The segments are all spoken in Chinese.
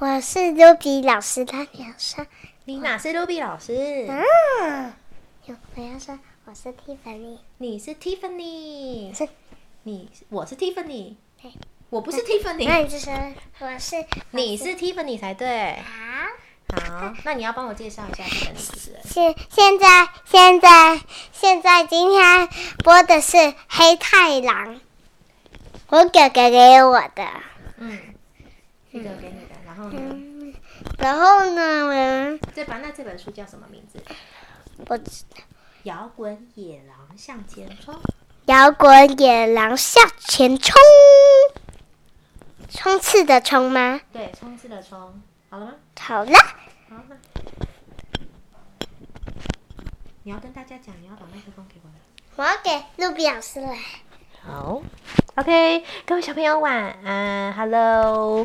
我是卢比老师，他要说，你哪是卢比老师？嗯，我要说我是 Tiffany，你是 Tiffany，是你我是 Tiffany，对我不是那 Tiffany，那你就说我是你是 Tiffany 才对。好。好，那你要帮我介绍一下 Tiffany 是谁？现现在现在现在今天播的是黑太狼，我哥哥给我的。嗯，哥哥给你的。然后呢？嗯，然后呢，我这本那这本书叫什么名字？我知道。摇滚野狼向前冲。摇滚野狼向前冲，冲刺的冲吗？对，冲刺的冲。好了吗？好了，好，了你要跟大家讲，你要把麦克风给我的。我要给露比老师来。好，OK，各位小朋友晚安，Hello，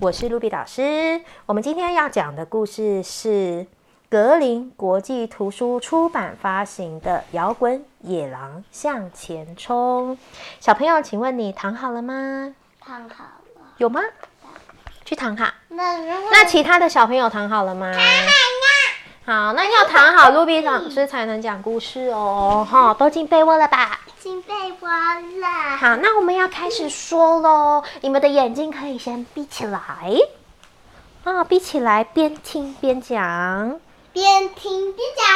我是露比老师。我们今天要讲的故事是格林国际图书出版发行的《摇滚野狼向前冲》。小朋友，请问你躺好了吗？躺好了。有吗？去躺好。那那其他的小朋友躺好了吗？好，那要躺好，露比老师才能讲故事哦。哈，都进被窝了吧？进被窝了。好，那我们要开始说喽。你们的眼睛可以先闭起来，啊，闭起来，边听边讲。边听边讲。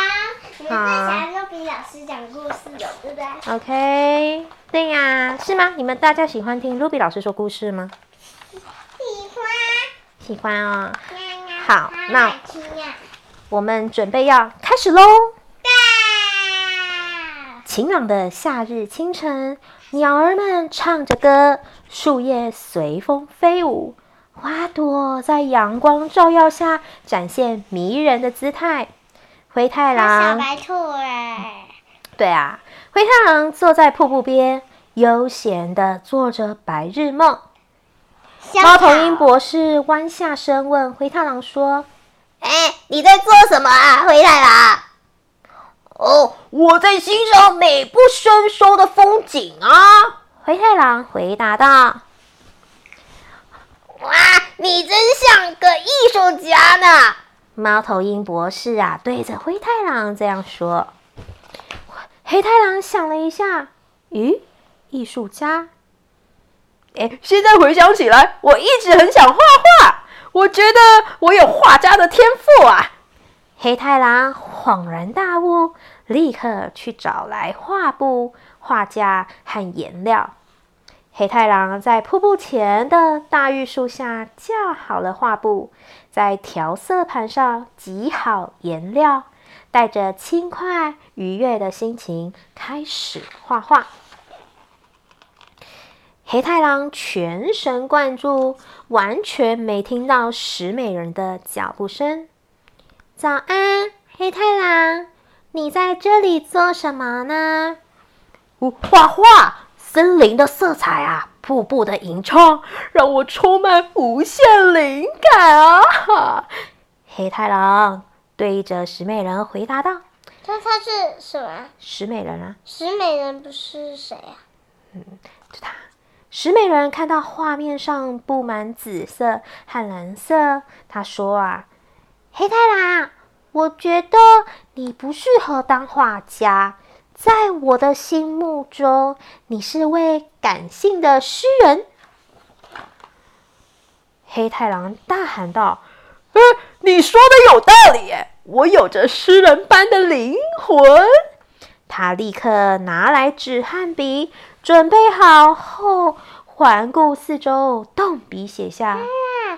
你们在好想露比老师讲故事的对不对？OK，对呀，是吗？你们大家喜欢听 Ruby 老师说故事吗？喜欢。喜欢哦。好好那。我们准备要开始喽。大。晴朗的夏日清晨，鸟儿们唱着歌，树叶随风飞舞，花朵在阳光照耀下展现迷人的姿态。灰太狼小，白兔哎。对啊，灰太狼坐在瀑布边，悠闲的做着白日梦。猫头鹰博士弯下身问灰太狼说：“哎，你在做什么啊，灰太狼？哦，我在欣赏美不胜收的风景啊。”灰太狼回答道。哇，你真像个艺术家呢！猫头鹰博士啊，对着灰太狼这样说。黑太狼想了一下，咦，艺术家？哎，现在回想起来，我一直很想画画，我觉得我有画家的天赋啊。黑太狼恍然大悟，立刻去找来画布、画架和颜料。黑太狼在瀑布前的大玉树下架好了画布，在调色盘上挤好颜料，带着轻快愉悦的心情开始画画。黑太狼全神贯注，完全没听到石美人的脚步声。早安，黑太狼，你在这里做什么呢？我画画。森林的色彩啊，瀑布的吟唱，让我充满无限灵感啊！黑太狼对着石美人回答道那他是什么？：“石美人啊，石美人不是谁啊？就他。”石美人看到画面上布满紫色和蓝色，她说：“啊，黑太狼，我觉得你不适合当画家。”在我的心目中，你是位感性的诗人。黑太狼大喊道：“呃，你说的有道理！我有着诗人般的灵魂。”他立刻拿来纸和笔，准备好后，环顾四周，动笔写下。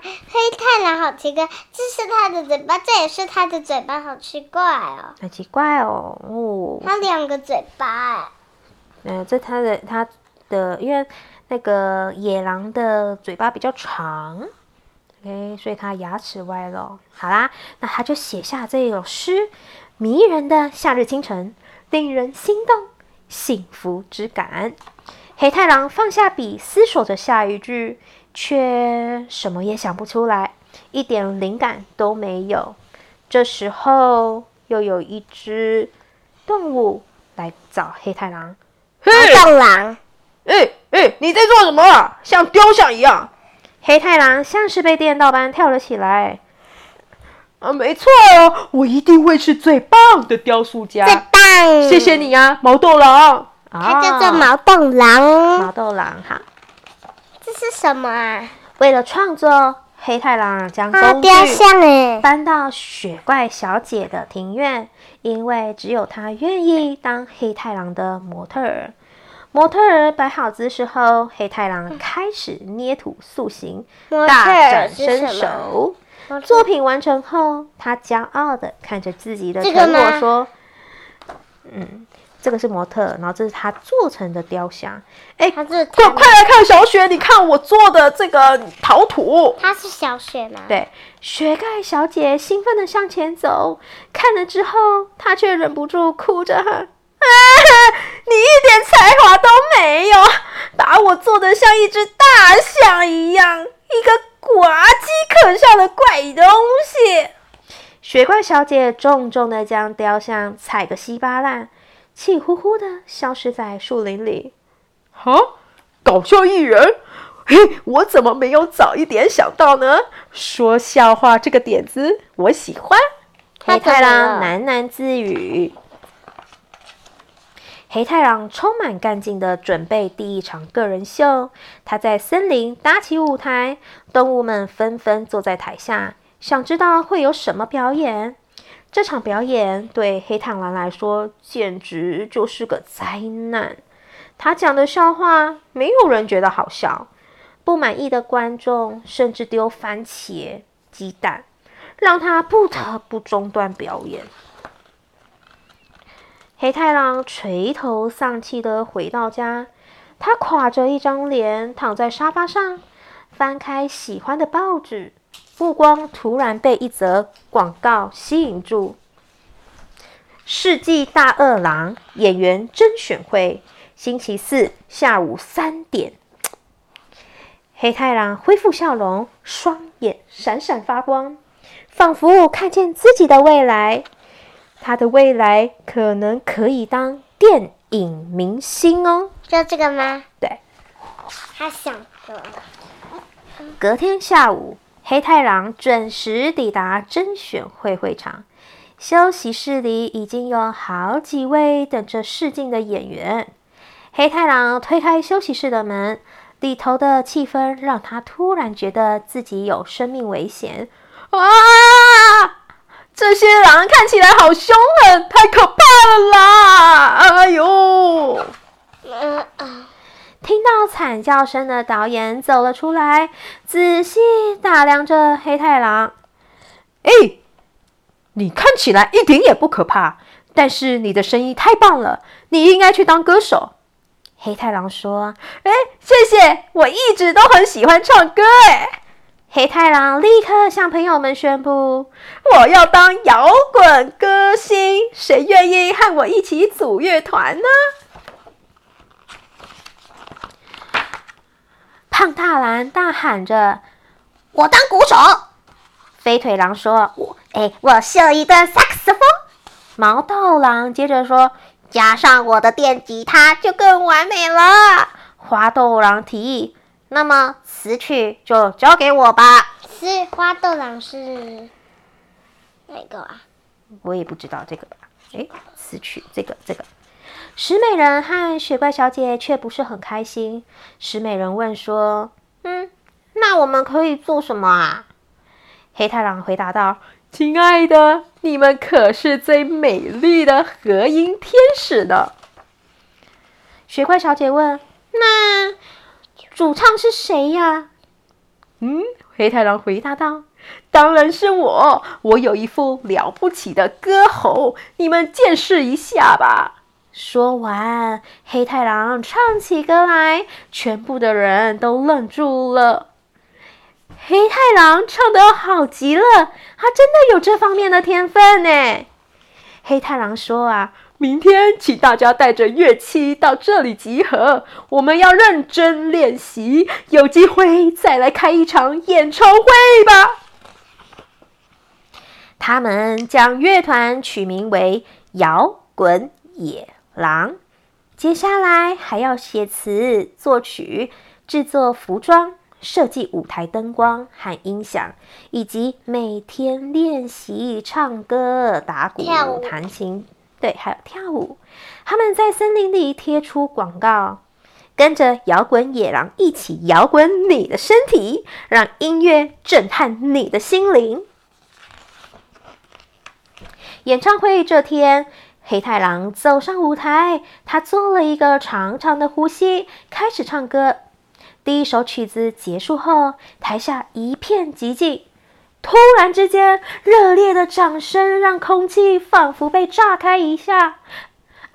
啊，黑太狼好奇怪，这是他的嘴巴，这也是他的嘴巴，好奇怪哦。很奇怪哦，哦，他两个嘴巴哎。呃，这它的它的，因为那个野狼的嘴巴比较长，OK，所以它牙齿歪了。好啦，那他就写下这首诗：迷人的夏日清晨，令人心动，幸福之感。黑太狼放下笔，思索着下一句，却什么也想不出来，一点灵感都没有。这时候，又有一只动物来找黑太狼。猫洞狼，哎哎，你在做什么啊？像雕像一样。黑太狼像是被电到般跳了起来。啊，没错哦，我一定会是最棒的雕塑家。最棒！谢谢你啊，毛豆狼。它叫做毛豆狼。毛豆狼，哈，这是什么啊？为了创作，黑太狼将啊，工具雕像哎，搬到雪怪小姐的庭院，因为只有她愿意当黑太狼的模特儿。模特儿摆好姿势后，黑太狼开始捏土塑形，大展身？手。作品完成后，他骄傲的看着自己的这个成果吗说：“嗯，这个是模特，然后这是他做成的雕像。哎，快快来看小雪，你看我做的这个陶土。它是小雪吗？对，雪盖小姐兴奋的向前走，看了之后，她却忍不住哭着喊：“啊，你一点才华都没有，把我做的像一只大象一样，一个滑稽可笑的怪东西！”雪怪小姐重重的将雕像踩个稀巴烂，气呼呼的消失在树林里。哈，搞笑艺人，嘿，我怎么没有早一点想到呢？说笑话这个点子我喜欢。黑太狼喃喃自语。黑太狼充满干劲的准备第一场个人秀。他在森林搭起舞台，动物们纷纷坐在台下，想知道会有什么表演。这场表演对黑太狼来说简直就是个灾难。他讲的笑话没有人觉得好笑，不满意的观众甚至丢番茄、鸡蛋。让他不得不中断表演。黑太狼垂头丧气地回到家，他垮着一张脸躺在沙发上，翻开喜欢的报纸，目光突然被一则广告吸引住。世纪大二郎演员甄选会，星期四下午三点。黑太狼恢复笑容，双眼闪闪发光。仿佛看见自己的未来，他的未来可能可以当电影明星哦。就这个吗？对，他想的。隔天下午，黑太狼准时抵达甄选会会场。休息室里已经有好几位等着试镜的演员。黑太狼推开休息室的门，里头的气氛让他突然觉得自己有生命危险。啊！这些狼看起来好凶狠，太可怕了啦呦！嗯啊，听到惨叫声的导演走了出来，仔细打量着黑太狼。哎，你看起来一点也不可怕，但是你的声音太棒了，你应该去当歌手。黑太狼说哎，谢谢，我一直都很喜欢唱歌。哎，：“黑太狼立刻向朋友们宣布，我要当摇滚歌星，谁愿意和我一起组乐团呢？胖大蓝大喊着：“我当鼓手！”飞腿狼说：“我哎，我秀一段萨克斯风。”毛豆狼接着说：“加上我的电吉他就更完美了。”花豆狼提议：“那么词曲就交给我吧。是花豆狼是哪个啊？”我也不知道这个吧？哎，词曲这个这个。石美人和雪怪小姐却不是很开心。石美人问说：“嗯，那我们可以做什么啊？”黑太狼回答道：“亲爱的，你们可是最美丽的和音天使呢。雪怪小姐问：“那主唱是谁呀嗯，黑太狼回答道：“当然是我，我有一副了不起的歌喉，你们见识一下吧。？”说完，黑太狼唱起歌来，全部的人都愣住了。黑太狼唱得好极了，他真的有这方面的天分呢。黑太狼说：“啊，明天请大家带着乐器到这里集合，我们要认真练习，有机会再来开一场演唱会吧。他们将乐团取名为摇滚野狼。接下来还要写词、作曲、制作服装，设计舞台灯光和音响，以及每天练习唱歌、打鼓弹琴，对，还有跳舞。他们在森林里贴出广告，跟着摇滚野狼一起摇滚你的身体，让音乐震撼你的心灵。演唱会这天，黑太狼走上舞台，他做了一个长长的呼吸，开始唱歌。第一首曲子结束后，台下一片寂静。突然之间，热烈的掌声让空气仿佛被炸开一下。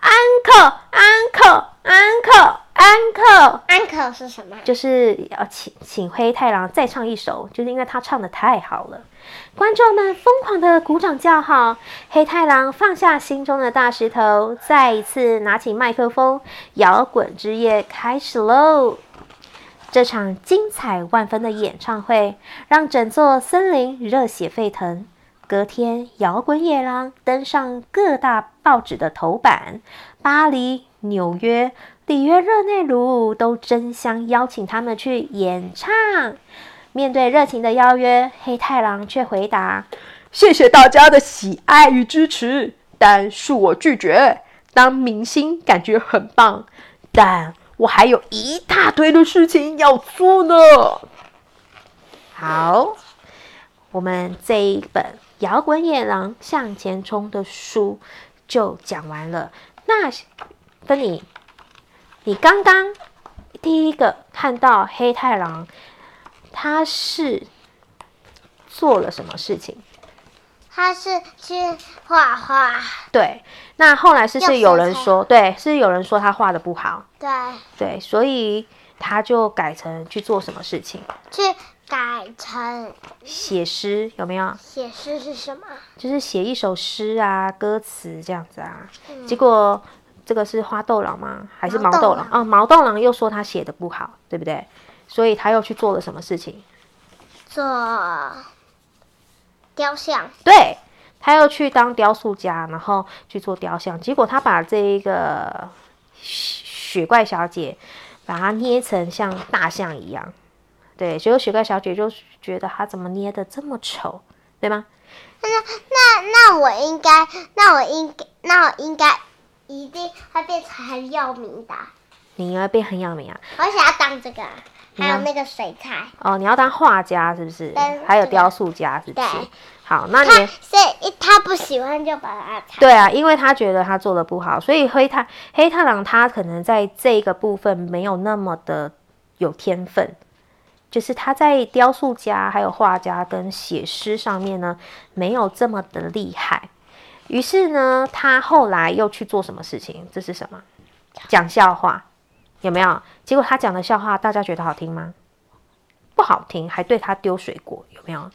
Uncle，Uncle Uncle, Uncle, Uncle，安可是什么？就是要请请灰太狼再唱一首，就是因为他唱的太好了，观众们疯狂的鼓掌叫好。黑太狼放下心中的大石头，再一次拿起麦克风，摇滚之夜开始喽！这场精彩万分的演唱会让整座森林热血沸腾。隔天，摇滚野狼登上各大报纸的头版，巴黎、纽约、里约热内卢都争相邀请他们去演唱。面对热情的邀约，黑太狼却回答谢谢大家的喜爱与支持，但恕我拒绝。当明星感觉很棒，但我还有一大堆的事情要做呢。：“好，我们这一本《摇滚野狼向前冲》的书就讲完了。那芬妮，你刚刚第一个看到黑太狼，他是做了什么事情？他是去画画，对，那后来是不是有人说，对，是有人说他画的不好，对，对，所以他就改成去做什么事情？去改成写诗有没有？写诗是什么？就是写一首诗啊，歌词这样子啊。嗯结果这个是花豆郎吗？还是毛毛豆郎啊？哦，毛豆郎又说他写的不好，对不对？所以他又去做了什么事情？做雕像，对，他又去当雕塑家，然后去做雕像。结果他把这一个雪雪怪小姐，把它捏成像大象一样。对，结果雪怪小姐就觉得他怎么捏的这么丑，对吗？那那那我应该，那我应该，那我应该一定会变成很有名的。你要变很有名啊！我想要当这个，还有那个水彩。哦，你要当画家是不是对？还有雕塑家是不是？好，那你所以一他不喜欢就把它裁。对啊，因为他觉得他做的不好，所以黑太黑太狼他可能在这个部分没有那么的有天分，就是他在雕塑家、还有画家跟写诗上面呢没有这么的厉害。于是呢，他后来又去做什么事情？这是什么？讲笑话，有没有？结果他讲的笑话，大家觉得好听吗？不好听，还对他丢水果，有没有？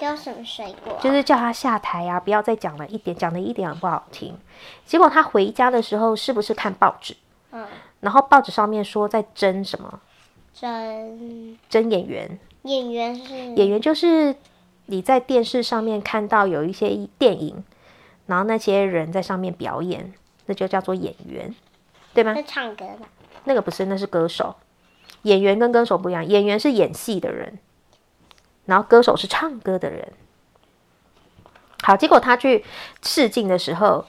丢什么水果？就是叫他下台啊，不要再讲了一点，讲的一点也不好听。结果他回家的时候，是不是看报纸？嗯，然后报纸上面说在争什么？真真演员。演员是演员就是你在电视上面看到有一些电影，然后那些人在上面表演，那就叫做演员，对吗是？唱歌的。那个不是，那是歌手。演员跟歌手不一样，演员是演戏的人，然后歌手是唱歌的人。好，结果他去试镜的时候，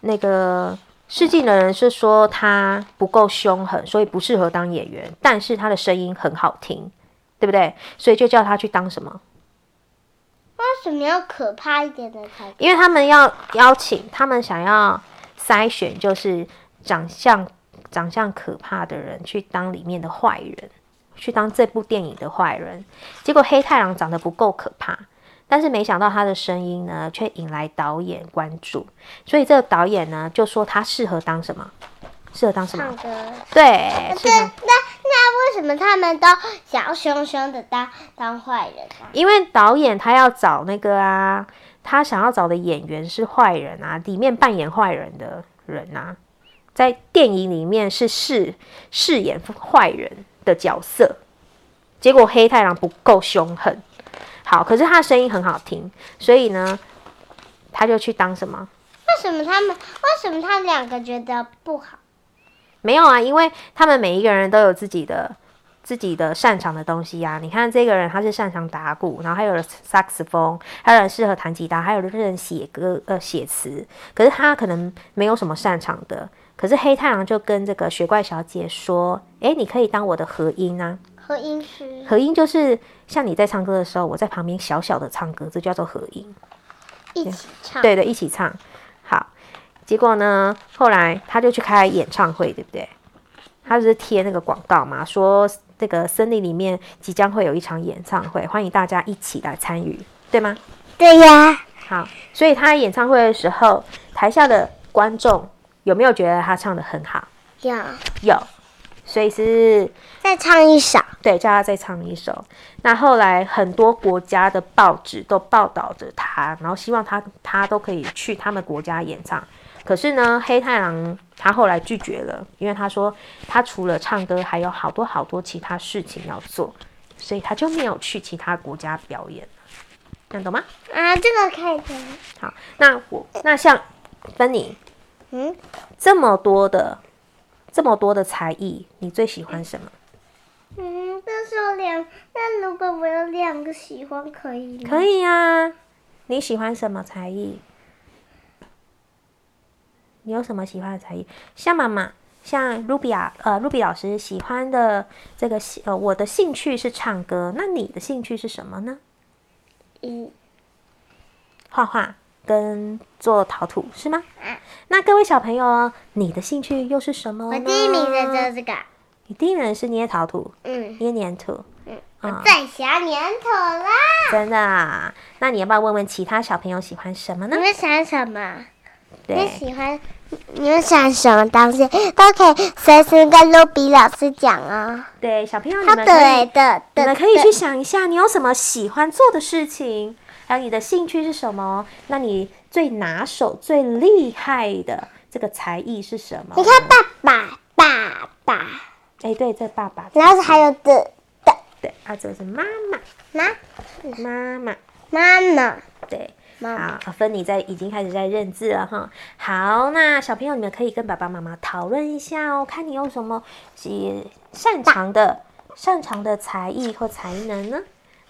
那个试镜的人是说他不够凶狠，所以不适合当演员，但是他的声音很好听，对不对？所以就叫他去当什么？为什么要可怕一点的才？因为他们要邀请，他们想要筛选，就是长相长相可怕的人去当里面的坏人，去当这部电影的坏人。结果黑太郎长得不够可怕，但是没想到他的声音呢，却引来导演关注。所以这个导演呢，就说他适合当什么？适合当什么唱？歌。对，适那。那那为什么他们都想要凶凶的当当坏人啊？因为导演他要找那个啊，他想要找的演员是坏人啊，里面扮演坏人的人啊，在电影里面是饰饰演坏人的角色。结果黑太狼不够凶狠，好，可是他的声音很好听，所以呢，他就去当什么？为什么他们为什么他们两个觉得不好？没有啊，因为他们每一个人都有自己的自己的擅长的东西呀、你看这个人他是擅长打鼓，然后还有人萨克斯风，还有人适合弹吉他，还有人写歌呃写词，可是他可能没有什么擅长的。可是黑太狼就跟这个雪怪小姐说：“诶，你可以当我的和音啊。和音师和音就是像你在唱歌的时候，我在旁边小小的唱歌，这叫做和音。一起唱。对的，一起唱。好，结果呢，后来他就去开演唱会，对不对？他就是贴那个广告嘛，说这个森林里面即将会有一场演唱会，欢迎大家一起来参与，对吗？对呀，好，所以他演唱会的时候，台下的观众有没有觉得他唱的很好？有有，所以是再唱一首。对，叫他再唱一首。那后来很多国家的报纸都报道着他，然后希望他他都可以去他们国家演唱。可是呢，黑太狼他后来拒绝了，因为他说他除了唱歌，还有好多好多其他事情要做，所以他就没有去其他国家表演了。这样懂吗？啊，这个可以听。好，那我那像芬妮嗯，这么多的这么多的才艺，你最喜欢什么？嗯，但是我两，那如果我有两个喜欢，可以吗？可以呀、你喜欢什么才艺？你有什么喜欢的才艺？像妈妈，像 Ruby 啊，呃，Ruby 老师喜欢的这个兴呃，我的兴趣是唱歌，那你的兴趣是什么呢？嗯，画画跟做陶土是吗嗯？那各位小朋友，你的兴趣又是什么呢？我第一名的就是这个。你第一名是捏陶土，嗯捏粘土，嗯，啊我最喜欢粘土啦。真的啊？那你要不要问问其他小朋友喜欢什么呢你？们喜欢什么？对，喜欢你们喜欢什么东西，都可以随时跟露比老师讲哦。对，小朋友你他们可对以的的，你们可以去想一下，你有什么喜欢做的事情，还有你的兴趣是什么？那你最拿手、最厉害的这个才艺是什么？你看爸爸爸爸，哎，对，这爸爸，然后还有的的。对，啊，这是妈妈，妈。妈妈，妈妈。对。好，芬妮在已经开始在认字了哈。好，那小朋友你们可以跟爸爸妈妈讨论一下哦，看你有什么喜擅长的擅长的才艺或才能呢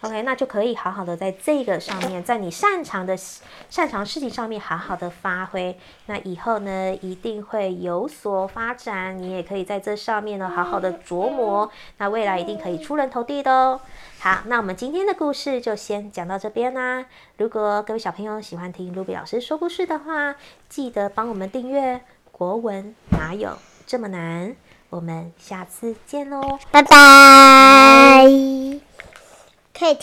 ？OK，那就可以好好的在这个上面，在你擅长的擅长事情上面好好的发挥。那以后呢，一定会有所发展。你也可以在这上面呢好好的琢磨，那未来一定可以出人头地的哦。好，那我们今天的故事就先讲到这边啦。如果各位小朋友喜欢听卢比老师说故事的话，记得帮我们订阅《国文哪有这么难》。我们下次见喽。拜拜。可以。